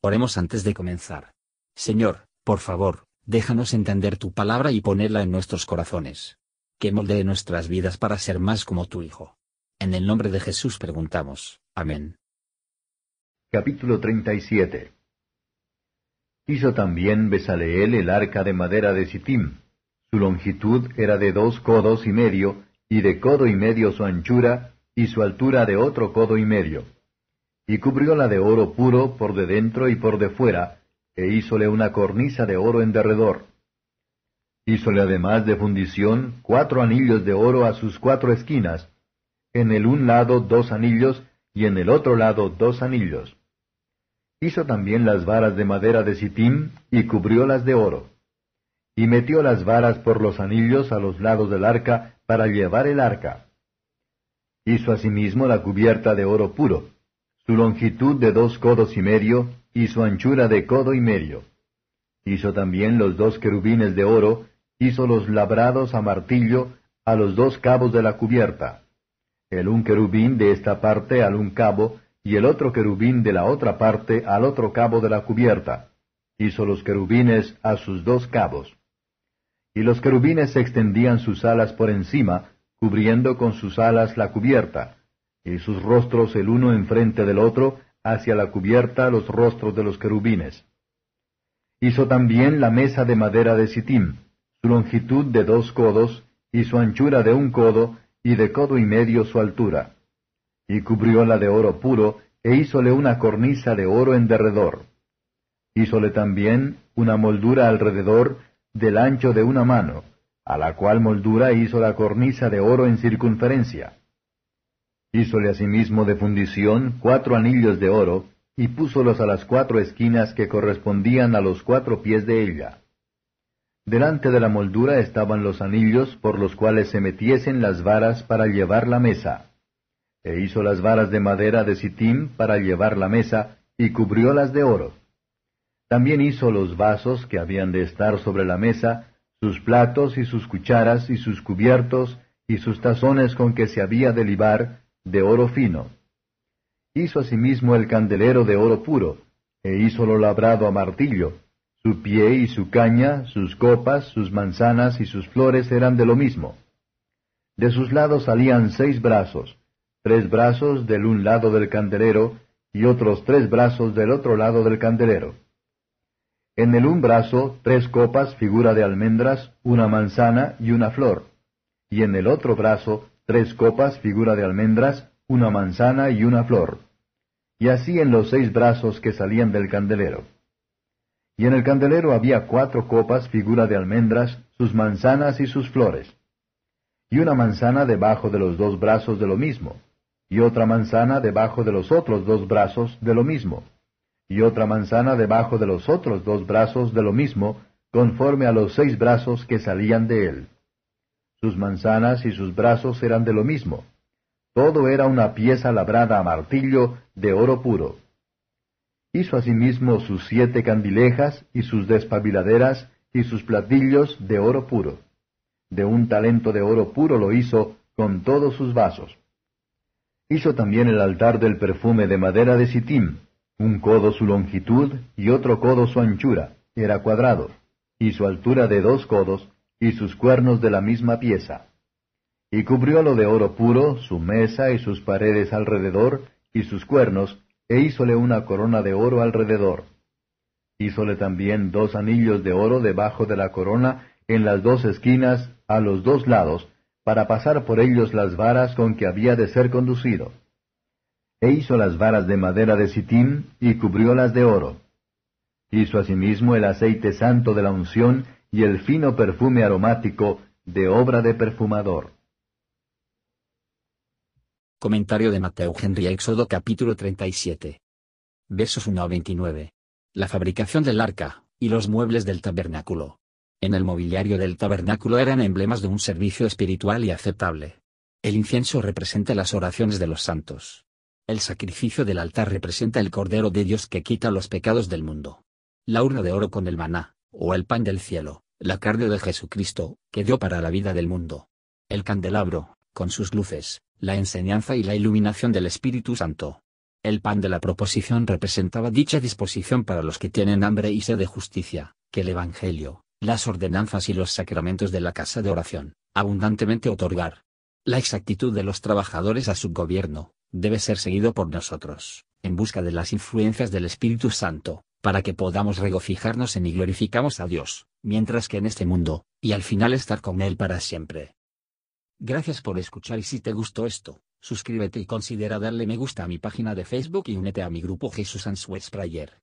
Oremos antes de comenzar. Señor, por favor, déjanos entender tu palabra y ponerla en nuestros corazones. Que moldee nuestras vidas para ser más como tu Hijo. En el nombre de Jesús preguntamos. Amén. Capítulo 37 Hizo también Besaleel el arca de madera de Sittim. Su longitud era de dos codos y medio, y de codo y medio su anchura, y su altura de otro codo y medio y cubrióla de oro puro por de dentro y por de fuera, e hízole una cornisa de oro en derredor. Hízole además de fundición cuatro anillos de oro a sus cuatro esquinas, en el un lado dos anillos, y en el otro lado dos anillos. Hizo también las varas de madera de sitim, y cubriólas de oro. Y metió las varas por los anillos a los lados del arca, para llevar el arca. Hizo asimismo la cubierta de oro puro su longitud de dos codos y medio, y su anchura de codo y medio. Hizo también los dos querubines de oro, hizo los labrados a martillo a los dos cabos de la cubierta, el un querubín de esta parte al un cabo, y el otro querubín de la otra parte al otro cabo de la cubierta. Hizo los querubines a sus dos cabos. Y los querubines extendían sus alas por encima, cubriendo con sus alas la cubierta, y sus rostros el uno enfrente del otro, hacia la cubierta los rostros de los querubines. Hizo también la mesa de madera de sitim, su longitud de dos codos, y su anchura de un codo, y de codo y medio su altura. Y cubrióla de oro puro, e hízole una cornisa de oro en derredor. Hízole también una moldura alrededor del ancho de una mano, a la cual moldura hizo la cornisa de oro en circunferencia. Hízole asimismo de fundición cuatro anillos de oro, y púsolos a las cuatro esquinas que correspondían a los cuatro pies de ella. Delante de la moldura estaban los anillos por los cuales se metiesen las varas para llevar la mesa. E hizo las varas de madera de sitim para llevar la mesa, y cubriólas de oro. También hizo los vasos que habían de estar sobre la mesa, sus platos y sus cucharas y sus cubiertos, y sus tazones con que se había de libar, de oro fino. Hizo asimismo el candelero de oro puro, e hízolo labrado a martillo. Su pie y su caña, sus copas, sus manzanas y sus flores eran de lo mismo. De sus lados salían seis brazos, tres brazos del un lado del candelero, y otros tres brazos del otro lado del candelero. En el un brazo tres copas figura de almendras, una manzana y una flor, y en el otro brazo tres copas figura de almendras, una manzana y una flor, y así en los seis brazos que salían del candelero. Y en el candelero había cuatro copas figura de almendras, sus manzanas y sus flores, y una manzana debajo de los dos brazos de lo mismo, y otra manzana debajo de los otros dos brazos de lo mismo, y otra manzana debajo de los otros dos brazos de lo mismo, conforme a los seis brazos que salían de él sus manzanas y sus brazos eran de lo mismo. Todo era una pieza labrada a martillo de oro puro. Hizo asimismo sus siete candilejas y sus despabiladeras y sus platillos de oro puro. De un talento de oro puro lo hizo con todos sus vasos. Hizo también el altar del perfume de madera de sitim, un codo su longitud y otro codo su anchura, era cuadrado, y su altura de dos codos, y sus cuernos de la misma pieza. Y cubriólo de oro puro, su mesa y sus paredes alrededor, y sus cuernos, e hízole una corona de oro alrededor. Hízole también dos anillos de oro debajo de la corona, en las dos esquinas, a los dos lados, para pasar por ellos las varas con que había de ser conducido. E hizo las varas de madera de sitín, y cubriólas de oro. Hizo asimismo el aceite santo de la unción, y el fino perfume aromático de obra de perfumador. Comentario de Mateo Henry Éxodo capítulo 37. Versos 1 a 29. La fabricación del arca, y los muebles del tabernáculo. En el mobiliario del tabernáculo eran emblemas de un servicio espiritual y aceptable. El incienso representa las oraciones de los santos. El sacrificio del altar representa el Cordero de Dios que quita los pecados del mundo. La urna de oro con el maná, o el pan del cielo, la carne de Jesucristo, que dio para la vida del mundo. El candelabro, con sus luces, la enseñanza y la iluminación del Espíritu Santo. El pan de la proposición representaba dicha disposición para los que tienen hambre y sed de justicia, que el Evangelio, las ordenanzas y los sacramentos de la casa de oración, abundantemente otorgar. La exactitud de los trabajadores a su gobierno, debe ser seguido por nosotros, en busca de las influencias del Espíritu Santo, para que podamos regocijarnos en y glorificamos a Dios, mientras que en este mundo, y al final estar con Él para siempre. Gracias por escuchar y si te gustó esto, suscríbete y considera darle me gusta a mi página de Facebook y únete a mi grupo Jesús Answers Prayer.